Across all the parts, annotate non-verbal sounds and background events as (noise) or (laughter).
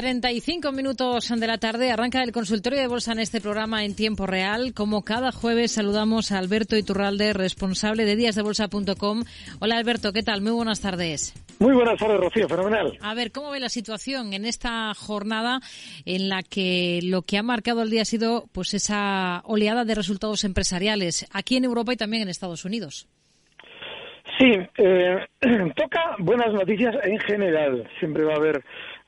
35 minutos de la tarde arranca el consultorio de bolsa en este programa en tiempo real. Como cada jueves saludamos a Alberto Iturralde, responsable de díasdebolsa.com. Hola Alberto, ¿qué tal? Muy buenas tardes. Muy buenas tardes, Rocío, fenomenal. A ver, ¿cómo ve la situación en esta jornada en la que lo que ha marcado el día ha sido pues esa oleada de resultados empresariales aquí en Europa y también en Estados Unidos? Sí, eh, (clears throat) toca buenas noticias en general. Siempre va a haber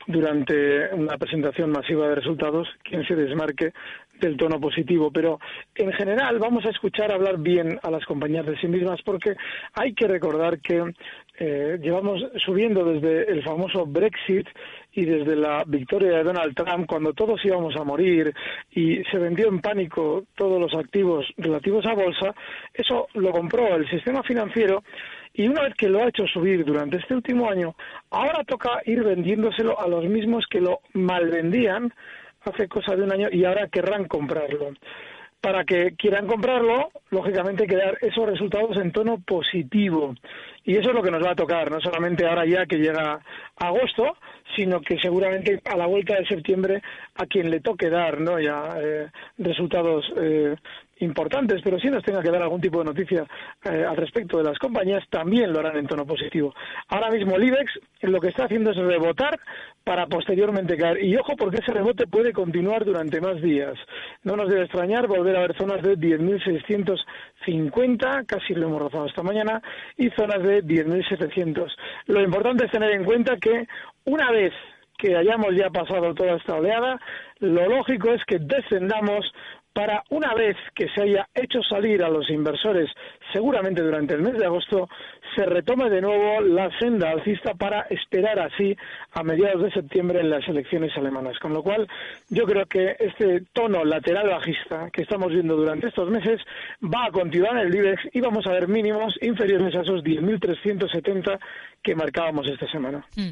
durante una presentación masiva de resultados quien se desmarque del tono positivo, pero en general vamos a escuchar hablar bien a las compañías de sí mismas porque hay que recordar que eh, llevamos subiendo desde el famoso Brexit y desde la victoria de Donald Trump, cuando todos íbamos a morir y se vendió en pánico todos los activos relativos a bolsa, eso lo compró el sistema financiero y una vez que lo ha hecho subir durante este último año, ahora toca ir vendiéndoselo a los mismos que lo malvendían hace cosa de un año y ahora querrán comprarlo. Para que quieran comprarlo, lógicamente hay que dar esos resultados en tono positivo. Y eso es lo que nos va a tocar, no solamente ahora ya que llega agosto, sino que seguramente a la vuelta de septiembre a quien le toque dar ¿no? ya eh, resultados eh, importantes, pero si nos tenga que dar algún tipo de noticia eh, al respecto de las compañías, también lo harán en tono positivo. Ahora mismo el IBEX lo que está haciendo es rebotar para posteriormente caer. Y ojo porque ese rebote puede continuar durante más días. No nos debe extrañar volver a ver zonas de 10.650, casi lo hemos rozado esta mañana, y zonas de 10.700. Lo importante es tener en cuenta que una vez que hayamos ya pasado toda esta oleada, lo lógico es que descendamos para una vez que se haya hecho salir a los inversores, seguramente durante el mes de agosto, se retome de nuevo la senda alcista para esperar así a mediados de septiembre en las elecciones alemanas. Con lo cual, yo creo que este tono lateral bajista que estamos viendo durante estos meses va a continuar en el IBEX y vamos a ver mínimos inferiores a esos 10.370 que marcábamos esta semana. Hmm.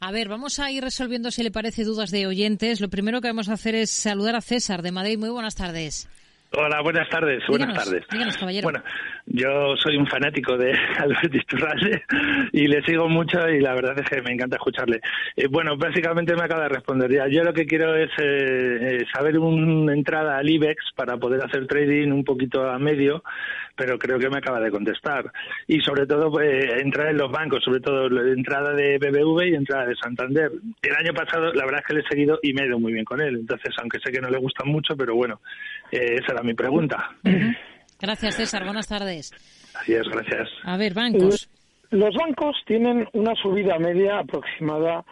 A ver, vamos a ir resolviendo, si le parece, dudas de oyentes. Lo primero que vamos a hacer es saludar a César de Madrid. Muy buenas tardes. Hola, buenas tardes. buenas tardes. Bueno, yo soy un fanático de (laughs) Alberto Iturralde y le sigo mucho y la verdad es que me encanta escucharle. Eh, bueno, básicamente me acaba de responder ya. Yo lo que quiero es eh, eh, saber una entrada al IBEX para poder hacer trading un poquito a medio, pero creo que me acaba de contestar. Y sobre todo pues, entrar en los bancos, sobre todo la entrada de BBV y entrada de Santander. El año pasado la verdad es que le he seguido y me he ido muy bien con él. Entonces, aunque sé que no le gustan mucho, pero bueno, esa era mi pregunta. Gracias, César. Buenas tardes. Así es, gracias. A ver, bancos. Los bancos tienen una subida media aproximada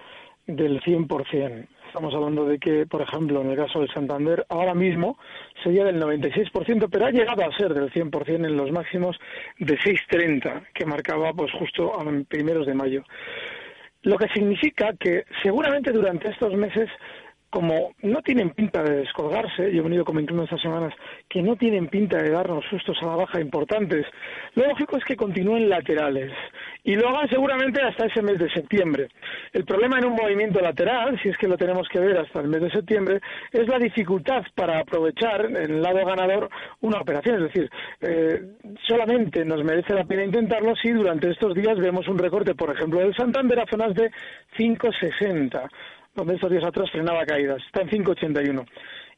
del 100%. Estamos hablando de que, por ejemplo, en el caso del Santander, ahora mismo sería del 96%, pero ha llegado a ser del 100% en los máximos de 6.30 que marcaba pues justo a primeros de mayo. Lo que significa que seguramente durante estos meses como no tienen pinta de descolgarse, yo he venido comentando estas semanas que no tienen pinta de darnos sustos a la baja importantes, lo lógico es que continúen laterales y lo hagan seguramente hasta ese mes de septiembre. El problema en un movimiento lateral, si es que lo tenemos que ver hasta el mes de septiembre, es la dificultad para aprovechar en el lado ganador una operación. Es decir, eh, solamente nos merece la pena intentarlo si durante estos días vemos un recorte, por ejemplo, del Santander a zonas de 560 donde estos días atrás frenaba caídas. Está en 5,81.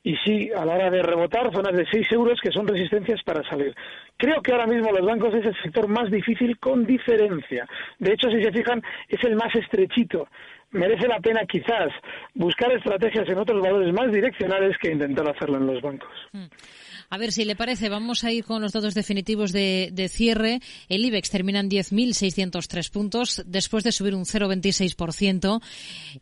Y sí, a la hora de rebotar, zonas de 6 euros que son resistencias para salir. Creo que ahora mismo los bancos es el sector más difícil con diferencia. De hecho, si se fijan, es el más estrechito merece la pena quizás buscar estrategias en otros valores más direccionales que intentar hacerlo en los bancos. Mm. A ver si le parece, vamos a ir con los datos definitivos de, cierre. El IBEX termina en 10.603 puntos después de subir un 0,26%.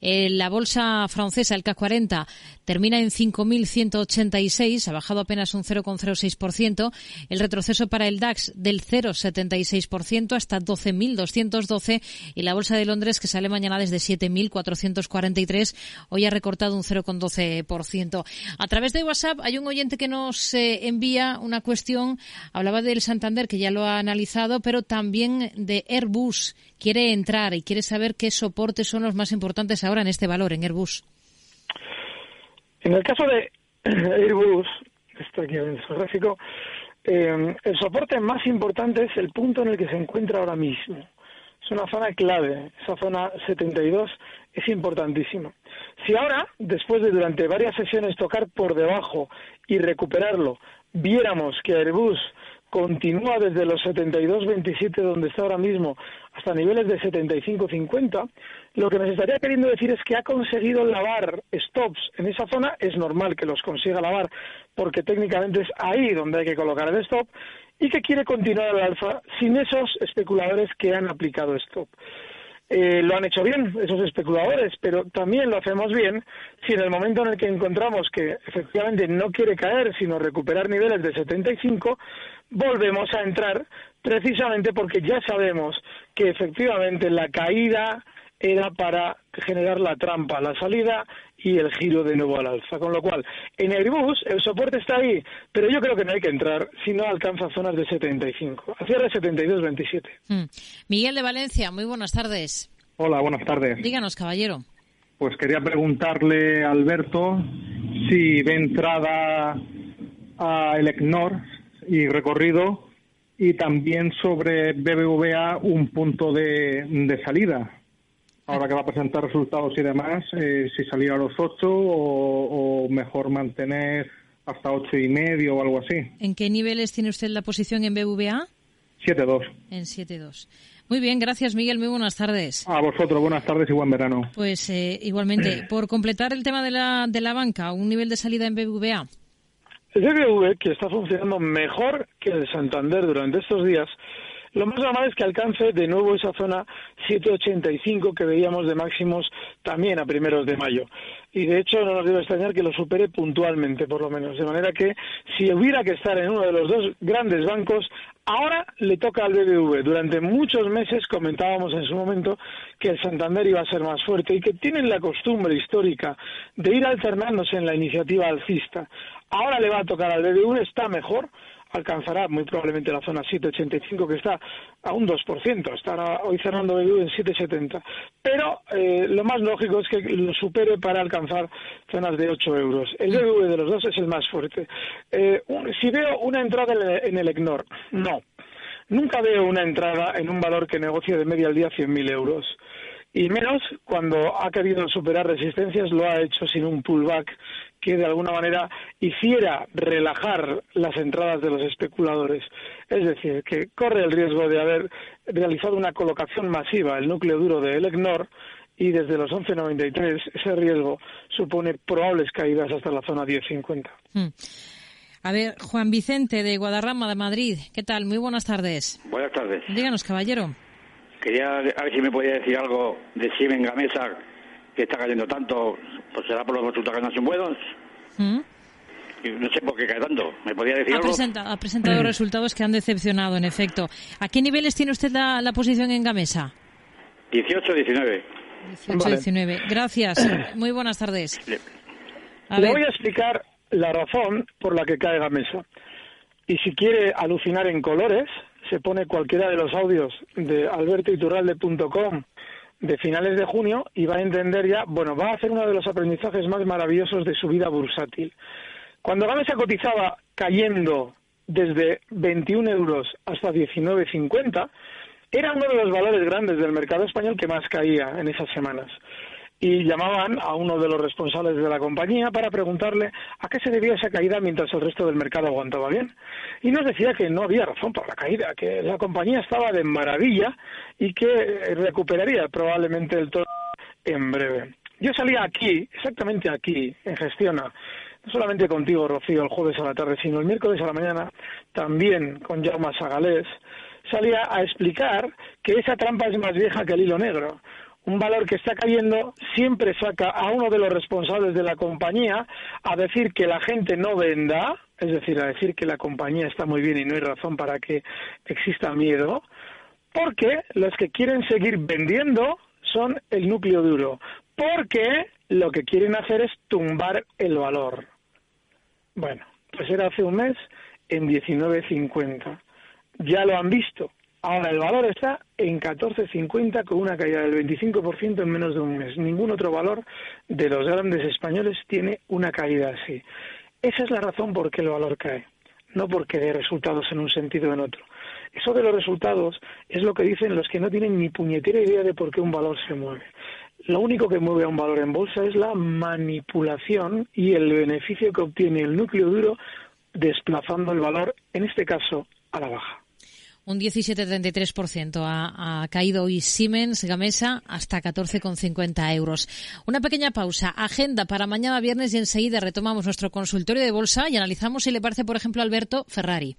Eh, la bolsa francesa, el CAC 40, termina en 5.186, ha bajado apenas un 0,06%. El retroceso para el DAX del 0,76% hasta 12.212 y la bolsa de Londres que sale mañana desde 7.443 hoy ha recortado un 0,12%. A través de WhatsApp hay un oyente que nos eh, envía una cuestión, hablaba del Santander, que ya lo ha analizado, pero también de Airbus. Quiere entrar y quiere saber qué soportes son los más importantes ahora en este valor, en Airbus. En el caso de (clears throat) Airbus, aquí en gráfico, eh, el soporte más importante es el punto en el que se encuentra ahora mismo. Es una zona clave, esa zona 72 es importantísima. Si ahora, después de durante varias sesiones tocar por debajo y recuperarlo, viéramos que Airbus continúa desde los 72.27 donde está ahora mismo hasta niveles de 75.50, lo que nos estaría queriendo decir es que ha conseguido lavar stops en esa zona, es normal que los consiga lavar porque técnicamente es ahí donde hay que colocar el stop y que quiere continuar al alza sin esos especuladores que han aplicado stop. Eh, lo han hecho bien esos especuladores, pero también lo hacemos bien si en el momento en el que encontramos que efectivamente no quiere caer, sino recuperar niveles de 75, volvemos a entrar precisamente porque ya sabemos que efectivamente la caída era para generar la trampa, la salida y el giro de nuevo al alza. Con lo cual, en Airbus el soporte está ahí, pero yo creo que no hay que entrar si no alcanza zonas de 75. A cierre 72-27. Hmm. Miguel de Valencia, muy buenas tardes. Hola, buenas tardes. Díganos, caballero. Pues quería preguntarle a Alberto si ve entrada a Elecnor y recorrido y también sobre BBVA un punto de, de salida ahora que va a presentar resultados y demás, eh, si salir a los 8 o, mejor mantener hasta ocho y medio o algo así. ¿En qué niveles tiene usted la posición en BVA? 7-2. En 7-2. Muy bien, gracias Miguel, muy buenas tardes. A vosotros, buenas tardes y buen verano. Pues eh, igualmente, (clears throat) por completar el tema de la, de la banca, un nivel de salida en BBVA. El BBV, que está funcionando mejor que el Santander durante estos días, lo más normal es que alcance de nuevo esa zona 785 que veíamos de máximos también a primeros de mayo. Y de hecho no nos debe extrañar que lo supere puntualmente, por lo menos. De manera que si hubiera que estar en uno de los dos grandes bancos, ahora le toca al BBV. Durante muchos meses comentábamos en su momento que el Santander iba a ser más fuerte y que tienen la costumbre histórica de ir alternándose en la iniciativa alcista. Ahora le va a tocar al BBV, está mejor alcanzará muy probablemente la zona 7,85 que está a un 2%, estará hoy cerrando BBV en 7,70. Pero eh, lo más lógico es que lo supere para alcanzar zonas de 8 euros. El BBV de los dos es el más fuerte. Eh, si veo una entrada en el EGNOR, no. Nunca veo una entrada en un valor que negocie de media al día 100.000 euros y menos cuando ha querido superar resistencias lo ha hecho sin un pullback que de alguna manera hiciera relajar las entradas de los especuladores. Es decir, que corre el riesgo de haber realizado una colocación masiva el núcleo duro de Elecnor y desde los 11.93 ese riesgo supone probables caídas hasta la zona 10.50. Hmm. A ver, Juan Vicente de Guadarrama de Madrid, ¿qué tal? Muy buenas tardes. Buenas tardes. Díganos, caballero. Quería a ver si me podía decir algo de Siemens Gamesa que está cayendo tanto, pues será por los resultados que no son buenos. ¿Mm? No sé por qué cae tanto. ¿Me podía decir ha algo? ha presentado resultados que han decepcionado, en efecto. ¿A qué niveles tiene usted la, posición en Gamesa? 18, 19. 18, 19. Gracias. (clears throat) Muy buenas tardes. Le voy a explicar la razón por la que cae Gamesa. Y si quiere alucinar en colores, se pone cualquiera de los audios de albertoiturralde.com de finales de junio y va a entender ya, bueno, va a hacer uno de los aprendizajes más maravillosos de su vida bursátil. Cuando Gamesa cotizaba cayendo desde 21 euros hasta 19,50, era uno de los valores grandes del mercado español que más caía en esas semanas y llamaban a uno de los responsables de la compañía para preguntarle a qué se debía esa caída mientras el resto del mercado aguantaba bien. Y nos decía que no había razón para la caída, que la compañía estaba de maravilla y que recuperaría probablemente el tono en breve. Yo salía aquí, exactamente aquí, en Gestiona, no solamente contigo, Rocío, el jueves a la tarde, sino el miércoles a la mañana, también con Jaume Sagalés, salía a explicar que esa trampa es más vieja que el hilo negro. Un valor que está cayendo siempre saca a uno de los responsables de la compañía a decir que la gente no venda, es decir, a decir que la compañía está muy bien y no hay razón para que exista miedo, porque los que quieren seguir vendiendo son el núcleo duro, porque lo que quieren hacer es tumbar el valor. Bueno, pues era hace un mes en 19.50. Ya lo han visto. Ahora el valor está en 14.50 con una caída del 25% en menos de un mes. Ningún otro valor de los grandes españoles tiene una caída así. Esa es la razón por qué el valor cae, no porque dé resultados en un sentido o en otro. Eso de los resultados es lo que dicen los que no tienen ni puñetera idea de por qué un valor se mueve. Lo único que mueve a un valor en bolsa es la manipulación y el beneficio que obtiene el núcleo duro desplazando el valor, en este caso, a la baja. Un 17,33% ha, ha caído hoy Siemens Gamesa hasta 14,50 euros. Una pequeña pausa. Agenda para mañana viernes y enseguida retomamos nuestro consultorio de bolsa y analizamos si le parece, por ejemplo, Alberto Ferrari.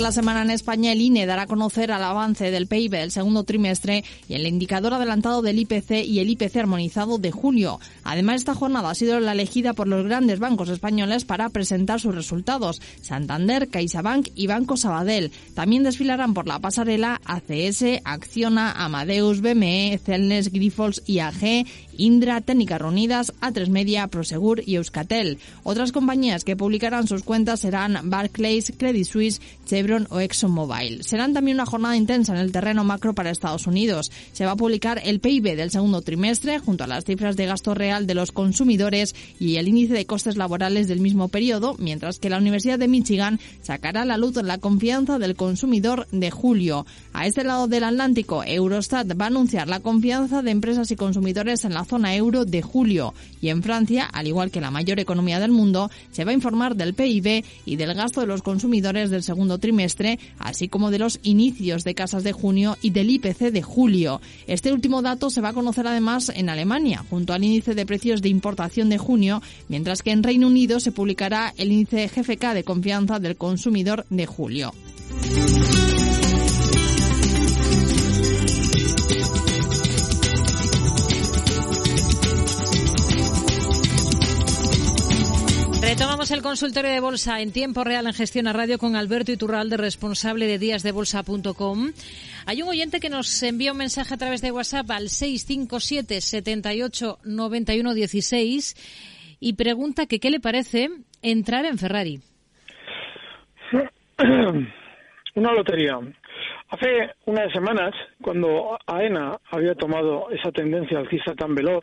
La semana en España, el INE dará a conocer el avance del PIB del segundo trimestre y el indicador adelantado del IPC y el IPC armonizado de julio. Además, esta jornada ha sido la elegida por los grandes bancos españoles para presentar sus resultados. Santander, CaixaBank y Banco Sabadell. También desfilarán por la pasarela ACS, Acciona, Amadeus, BME, Celnes, Grifols, IAG Indra, Técnicas Reunidas, A3 Media, Prosegur y Euskatel. Otras compañías que publicarán sus cuentas serán Barclays, Credit Suisse, Chevron o ExxonMobil. Serán también una jornada intensa en el terreno macro para Estados Unidos. Se va a publicar el PIB del segundo trimestre junto a las cifras de gasto real de los consumidores y el índice de costes laborales del mismo periodo, mientras que la Universidad de Michigan sacará la luz la confianza del consumidor de julio. A este lado del Atlántico, Eurostat va a anunciar la confianza de empresas y consumidores en la zona euro de julio. Y en Francia, al igual que la mayor economía del mundo, se va a informar del PIB y del gasto de los consumidores del segundo trimestre, así como de los inicios de casas de junio y del IPC de julio. Este último dato se va a conocer además en Alemania, junto al índice de precios de importación de junio, mientras que en Reino Unido se publicará el índice GFK de confianza del consumidor de julio. Retomamos el consultorio de bolsa en tiempo real en Gestión a Radio con Alberto Iturralde, responsable de díasdebolsa.com. Hay un oyente que nos envía un mensaje a través de WhatsApp al 657 78 91 16 y pregunta que qué le parece entrar en Ferrari. (clears throat) Una lotería. Hace unas semanas, cuando AENA había tomado esa tendencia alcista tan veloz,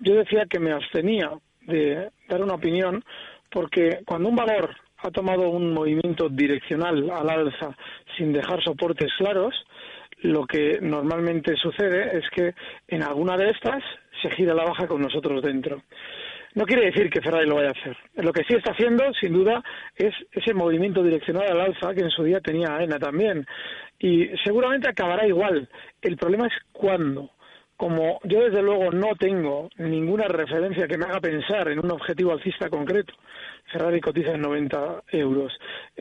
yo decía que me abstenía de dar una opinión porque cuando un valor ha tomado un movimiento direccional al alza sin dejar soportes claros, lo que normalmente sucede es que en alguna de estas se gira la baja con nosotros dentro. No quiere decir que Ferrari lo vaya a hacer. Lo que sí está haciendo, sin duda, es ese movimiento direccional al alza que en su día tenía AENA también. Y seguramente acabará igual. El problema es cuándo como yo desde luego no tengo ninguna referencia que me haga pensar en un objetivo alcista concreto, Ferrari cotiza en 90 euros,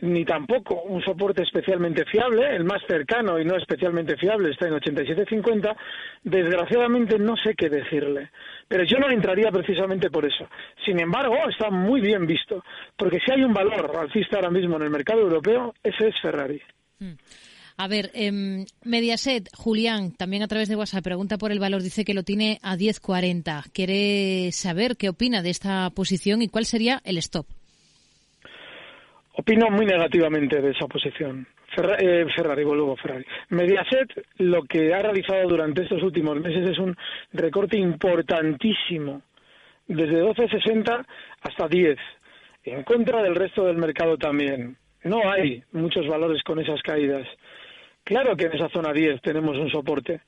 ni tampoco un soporte especialmente fiable, el más cercano y no especialmente fiable está en 87.50, desgraciadamente no sé qué decirle. Pero yo no entraría precisamente por eso. Sin embargo, está muy bien visto, porque si hay un valor alcista ahora mismo en el mercado europeo, ese es Ferrari. Hmm. A ver, eh, Mediaset, Julián, también a través de WhatsApp, pregunta por el valor, dice que lo tiene a 10.40. Quiere saber qué opina de esta posición y cuál sería el stop. Opino muy negativamente de esa posición. Eh, Ferrari, vuelvo Ferrari. Mediaset lo que ha realizado durante estos últimos meses es un recorte importantísimo, desde 12.60 hasta 10, en contra del resto del mercado también no hay muchos valores con esas caídas. Claro que en esa zona 10 tenemos un soporte,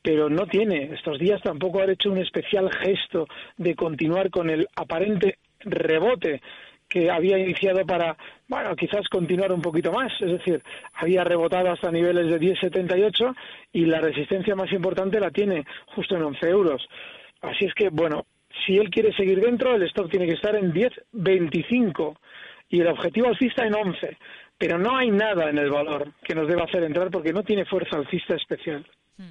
pero no tiene. Estos días tampoco ha hecho un especial gesto de continuar con el aparente rebote que había iniciado para, bueno, quizás continuar un poquito más. Es decir, había rebotado hasta niveles de 10,78 y la resistencia más importante la tiene justo en 11 euros. Así es que, bueno, si él quiere seguir dentro, el stop tiene que estar en 10,25 y el objetivo alcista en 11. Pero no hay nada en el valor que nos deba hacer entrar porque no tiene fuerza alcista especial. Hmm.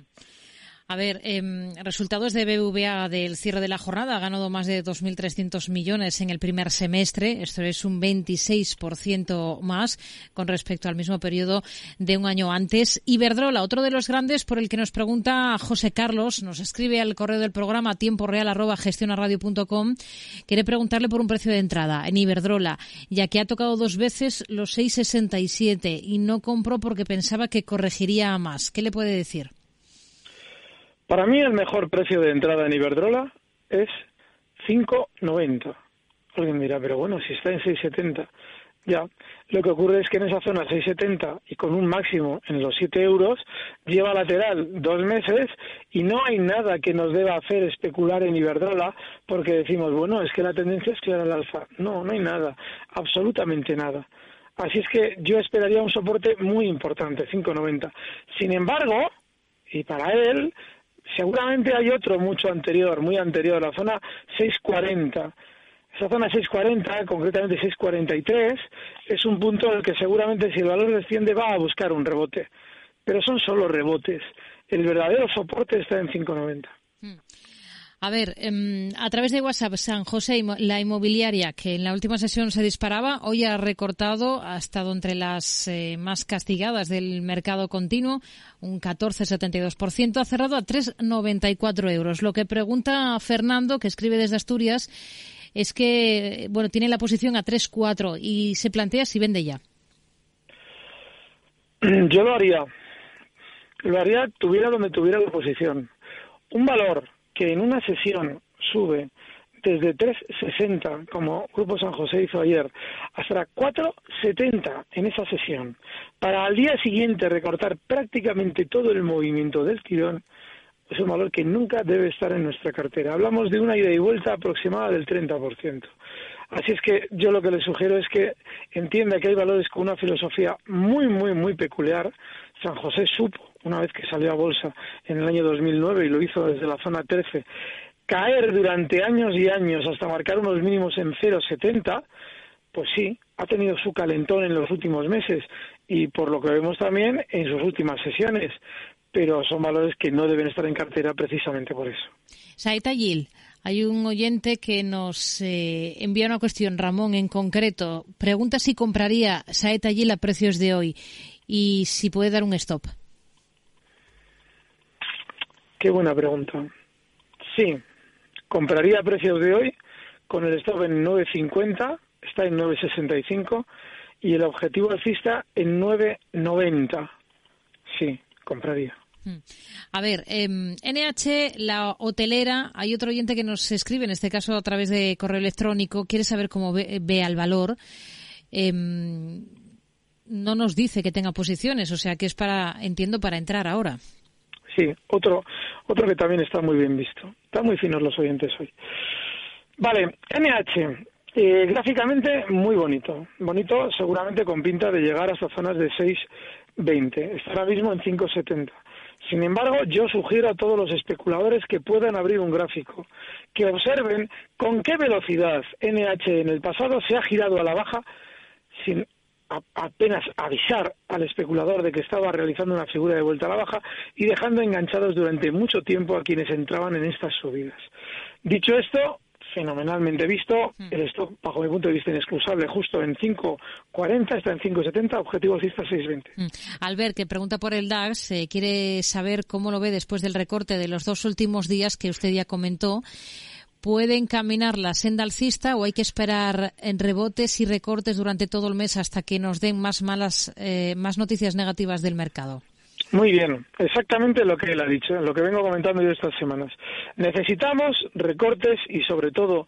A ver, eh, resultados de BBVA del cierre de la jornada. Ha ganado más de 2.300 millones en el primer semestre. Esto es un 26% más con respecto al mismo periodo de un año antes. Iberdrola, otro de los grandes por el que nos pregunta José Carlos, nos escribe al correo del programa tiempo real arroba gestionaradio.com. Quiere preguntarle por un precio de entrada en Iberdrola, ya que ha tocado dos veces los 6,67 y no compró porque pensaba que corregiría más. ¿Qué le puede decir? Para mí el mejor precio de entrada en Iberdrola es 5,90. Alguien dirá, pero bueno, si está en 6,70. Ya, lo que ocurre es que en esa zona 6,70 y con un máximo en los 7 euros, lleva lateral dos meses y no hay nada que nos deba hacer especular en Iberdrola porque decimos, bueno, es que la tendencia es clara al alza. No, no hay nada, absolutamente nada. Así es que yo esperaría un soporte muy importante, 5,90. Sin embargo, y para él, Seguramente hay otro mucho anterior, muy anterior, la zona 640. Esa zona 640, concretamente 643, es un punto en el que seguramente si el valor desciende va a buscar un rebote. Pero son solo rebotes. El verdadero soporte está en 590. A ver, em, a través de WhatsApp, San José, la inmobiliaria, que en la última sesión se disparaba, hoy ha recortado, ha estado entre las eh, más castigadas del mercado continuo, un 14,72%, ha cerrado a 3,94 euros. Lo que pregunta Fernando, que escribe desde Asturias, es que, bueno, tiene la posición a 3,4 y se plantea si vende ya. Yo lo haría. Lo haría tuviera donde tuviera la posición. Un valor que en una sesión sube desde 3,60, como Grupo San José hizo ayer, hasta 4,70 en esa sesión, para al día siguiente recortar prácticamente todo el movimiento del tirón, es un valor que nunca debe estar en nuestra cartera. Hablamos de una ida y vuelta aproximada del 30%. Así es que yo lo que le sugiero es que entienda que hay valores con una filosofía muy, muy, muy peculiar. San José supo una vez que salió a bolsa en el año 2009 y lo hizo desde la zona 13, caer durante años y años hasta marcar unos mínimos en 0,70, pues sí, ha tenido su calentón en los últimos meses y por lo que vemos también en sus últimas sesiones, pero son valores que no deben estar en cartera precisamente por eso. Saita Gil, hay un oyente que nos eh, envía una cuestión, Ramón, en concreto. Pregunta si compraría Saeta Gil a precios de hoy y si puede dar un stop. Qué buena pregunta. Sí, compraría a precios de hoy con el stop en 9.50, está en 9.65 y el objetivo alcista en 9.90. Sí, compraría. Hmm. A ver, NH, em, la hotelera, hay otro oyente que nos escribe, en este caso a través de correo electrónico, quiere saber cómo ve, ve al valor. Em, no nos dice que tenga posiciones, o sea que es para, entiendo, para entrar ahora. Sí, otro, otro que también está muy bien visto. Están muy finos los oyentes hoy. Vale, NH. Eh, gráficamente muy bonito. Bonito seguramente con pinta de llegar hasta zonas de 6.20. Está ahora mismo en 5.70. Sin embargo, yo sugiero a todos los especuladores que puedan abrir un gráfico, que observen con qué velocidad NH en el pasado se ha girado a la baja sin apenas avisar al especulador de que estaba realizando una figura de vuelta a la baja y dejando enganchados durante mucho tiempo a quienes entraban en estas subidas. Dicho esto, fenomenalmente visto, hmm. el stock, bajo mi punto de vista, inexcusable, justo en 5.40, está en 5.70, objetivo alcista 6.20. Hmm. Albert, que pregunta por el DAX, eh, quiere saber cómo lo ve después del recorte de los dos últimos días que usted ya comentó puede encaminar la senda alcista o hay que esperar en rebotes y recortes durante todo el mes hasta que nos den más malas, eh, más noticias negativas del mercado? Muy bien, exactamente lo que él ha dicho, lo que vengo comentando yo estas semanas. Necesitamos recortes y sobre todo,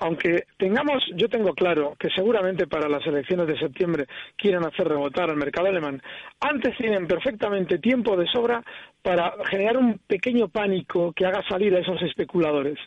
aunque tengamos, yo tengo claro que seguramente para las elecciones de septiembre quieren hacer rebotar al mercado alemán, antes tienen perfectamente tiempo de sobra para generar un pequeño pánico que haga salir a esos especuladores.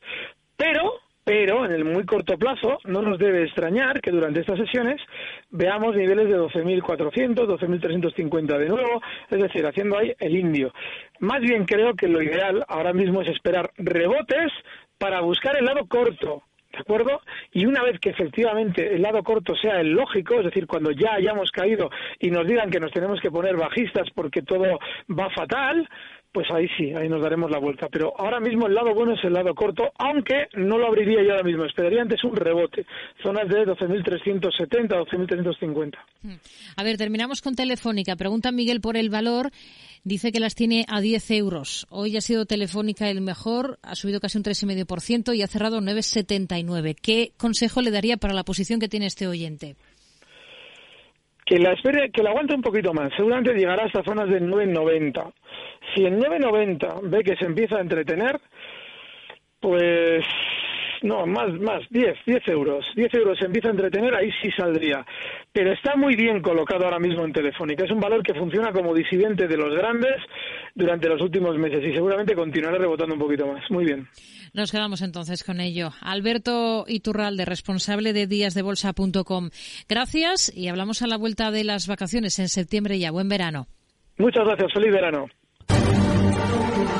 Pero pero en el muy corto plazo no nos debe extrañar que durante estas sesiones veamos niveles de 12.400, 12.350 de nuevo, es decir, haciendo ahí el indio. Más bien creo que lo ideal ahora mismo es esperar rebotes para buscar el lado corto, ¿de acuerdo? Y una vez que efectivamente el lado corto sea el lógico, es decir, cuando ya hayamos caído y nos digan que nos tenemos que poner bajistas porque todo va fatal, pues ahí sí, ahí nos daremos la vuelta. Pero ahora mismo el lado bueno es el lado corto, aunque no lo abriría yo ahora mismo. Esperaría antes un rebote. Zonas de 12.370, 12.350. Hmm. A ver, terminamos con Telefónica. Pregunta Miguel por el valor. Dice que las tiene a 10 euros. Hoy ha sido Telefónica el mejor, ha subido casi un 3,5% y ha cerrado 9,79. ¿Qué consejo le daría para la posición que tiene este oyente? Que la espere, que la aguante un poquito más. Seguramente llegará hasta zonas de 9.90. Si en 9.90 ve que se empieza a entretener, pues no, más, más, 10, 10 euros. 10 euros se empieza a entretener, ahí sí saldría. Pero está muy bien colocado ahora mismo en Telefónica. Es un valor que funciona como disidente de los grandes durante los últimos meses y seguramente continuará rebotando un poquito más. Muy bien. Nos quedamos entonces con ello. Alberto Iturralde, responsable de díasdebolsa.com. Gracias y hablamos a la vuelta de las vacaciones en septiembre ya. Buen verano. Muchas gracias. Feliz verano.